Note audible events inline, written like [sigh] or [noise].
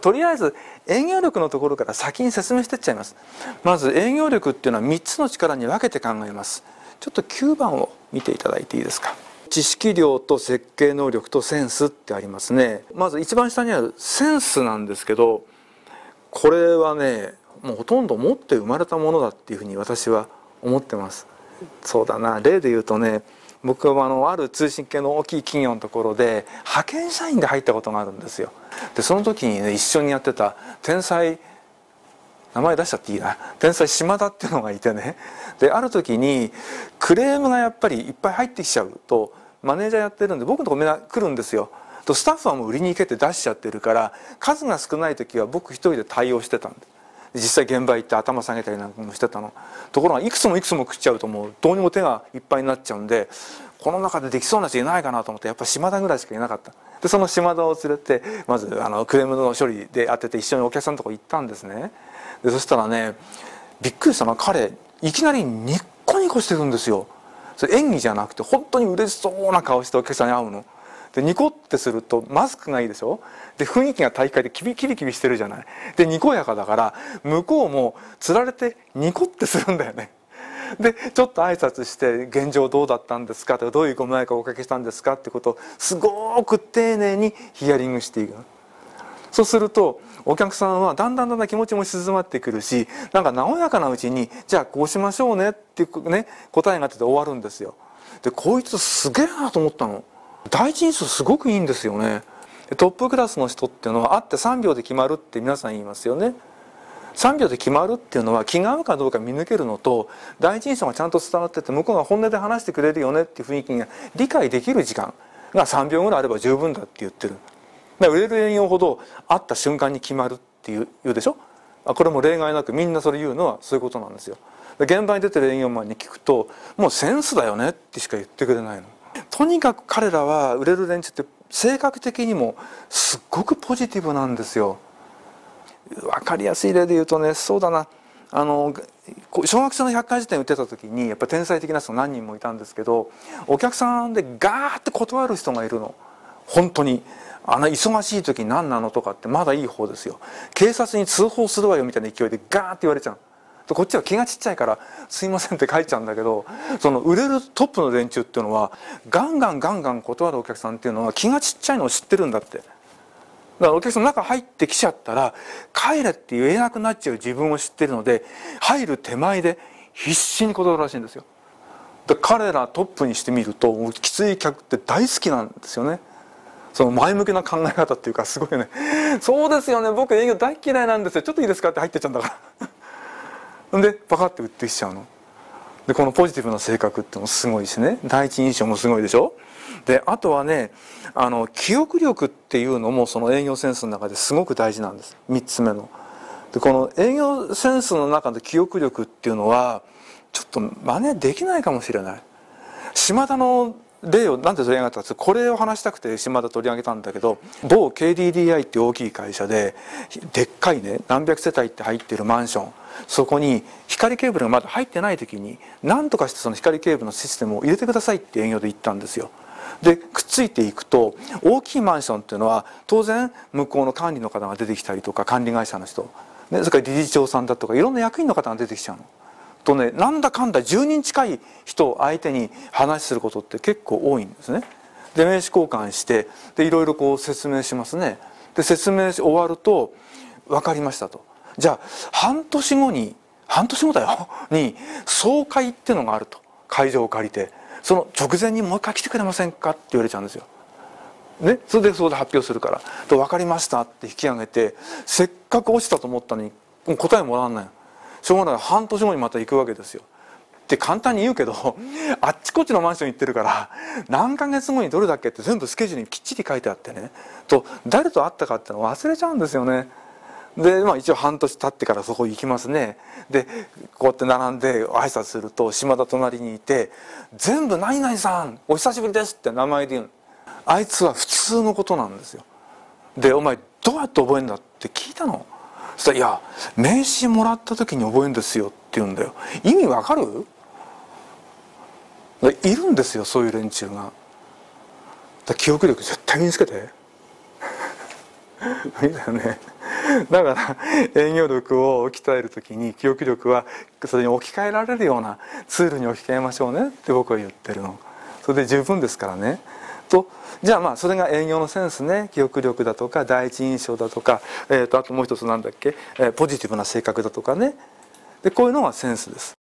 とりあえず営業力のところから先に説明していっちゃいます。まず営業力っていうのは3つの力に分けて考えます。ちょっと9番を見ていただいていいですか。知識量と設計能力とセンスってありますね。まず一番下にあるセンスなんですけどこれはねもうほとんど持って生まれたものだっていうふうに私は思ってます。そうだな。例で言うとね僕はあのある通信系の大きい企業のところで派遣社員で入ったことがあるんですよ。でその時にね一緒にやってた天才名前出しちゃっていいな。天才島田っていうのがいてね。である時にクレームがやっぱりいっぱい入ってきちゃうとマネージャーやってるんで僕のとこみんな来るんですよ。とスタッフはもう売りに行けて出しちゃってるから数が少ない時は僕一人で対応してたんで。す実際現場行って頭下げたりなんかもしてたの。ところがいくつもいくつも食っちゃうともうどうにも手がいっぱいになっちゃうんでこの中でできそうな人いないかなと思ってやっぱ島田ぐらいしかいなかった。でその島田を連れてまずあのクレームの処理で当てて一緒にお客さんのとこ行ったんですね。でそしたらねびっくりしたのは彼いきなりニッコニコしてるんですよ。それ演技じゃなくて本当に嬉しそうな顔してお客さんに会うの。でニコってするとマスクがいいでしょ？で雰囲気が大会でキビキビキビしてるじゃない。でにこやかだから向こうもつられてニコってするんだよね。でちょっと挨拶して「現状どうだったんですか?」とか「どういうご迷惑をおかけしたんですか?」ってことをすごく丁寧にヒアリングしていく。そうするとお客さんはだんだんだんだん気持ちも静まってくるしなんか和やかなうちに「じゃあこうしましょうね」っていうね答えが出て終わるんですよ。でこいつすげえなと思ったの。第一印象すごくいいんですよね。トップクラスの人っていうのは会って3秒で決まるって皆さん言いますよね。3秒で決まるっていうのは気が合うかどうか見抜けるのと第一印象がちゃんと伝わってて向こうが本音で話してくれるよねっていう雰囲気が理解できる時間が3秒ぐらいあれば十分だって言ってる。売れる営業ほど会った瞬間に決まるっていう言うでしょ？これも例外なくみんなそれ言うのはそういうことなんですよ。現場に出てる営業マンに聞くともうセンスだよねってしか言ってくれないの。とにかく彼らは売れる連中って性格的にもすっごくポジティブなんですよ。分かりやすい例で言うとねそうだな。あの小学生の百科事典売ってた時にやっぱ天才的な人何人もいたんですけどお客さんでガーって断る人がいるの。本当に。あの忙しい時何なのとかってまだいい方ですよ。警察に通報するわよみたいな勢いでガーって言われちゃう。こっちは気がちっちゃいから「すいません」って書いちゃうんだけどその売れるトップの連中っていうのはガンガンガンガン断るお客さんっていうのは気がちっちゃいのを知ってるんだって。だからお客さんの中入ってきちゃったら帰れって言えなくなっちゃう自分を知ってるので入る手前で必死に断るらしいんですよ。で彼らトップにしてみるときつい客って大好きなんですよね。その前向きな考え方っていうかすごいね。そうですよね。僕営業大嫌いなんですよ。ちょっといいですかって入ってっちゃうんだから。でパカッて売ってきちゃうの。でこのポジティブな性格ってのもすごいしね。第一印象もすごいでしょ。であとはねあの記憶力っていうのもその営業センスの中ですごく大事なんです。3つ目の。でこの営業センスの中の記憶力っていうのはちょっと真似できないかもしれない。島田の例をなんで取り上げたかってこれを話したくて島田取り上げたんだけど某 KDDI って大きい会社ででっかいね何百世帯って入ってるマンションそこに光ケーブルがまだ入ってない時に何とかしてその光ケーブルのシステムを入れてくださいって営業で言ったんですよ。でくっついていくと大きいマンションっていうのは当然向こうの管理の方が出てきたりとか管理会社の人、ね、それから理事長さんだとかいろんな役員の方が出てきちゃうの。とねなんだかんだ10人近い人相手に話することって結構多いんですね。で名刺交換してでいろいろこう説明しますね。で説明終わると「分かりました」と。じゃあ半年後に半年後だよ [laughs] に総会っていうのがあると会場を借りてその直前にもう一回来てくれませんかって言われちゃうんですよ。ね、それでそこで発表するから「と分かりました」って引き上げてせっかく落ちたと思ったのに答えもらわないしょうがない半年後にまた行くわけですよ。って簡単に言うけどあっちこっちのマンション行ってるから何ヶ月後にどれだっけって全部スケジュールにきっちり書いてあってねと誰と会ったかってのを忘れちゃうんですよね。で、まあ、一応半年経ってからそこ行きますねでこうやって並んで挨拶すると島田隣にいて「全部何々さんお久しぶりです」って名前で言うあいつは普通のことなんですよで「お前どうやって覚えるんだ?」って聞いたのそしたら「いや名刺もらった時に覚えるんですよ」って言うんだよ。意味わかる？いるんですよそういう連中が。記憶力絶対身につけて。[laughs] いいだよね。だから営業力を鍛える時に記憶力はそれに置き換えられるようなツールに置き換えましょうねって僕は言ってるの。それで十分ですからね。と。じゃあまあそれが営業のセンスね。記憶力だとか第一印象だとか、えー、とあともう一つなんだっけ、えー、ポジティブな性格だとかね。でこういうのがセンスです。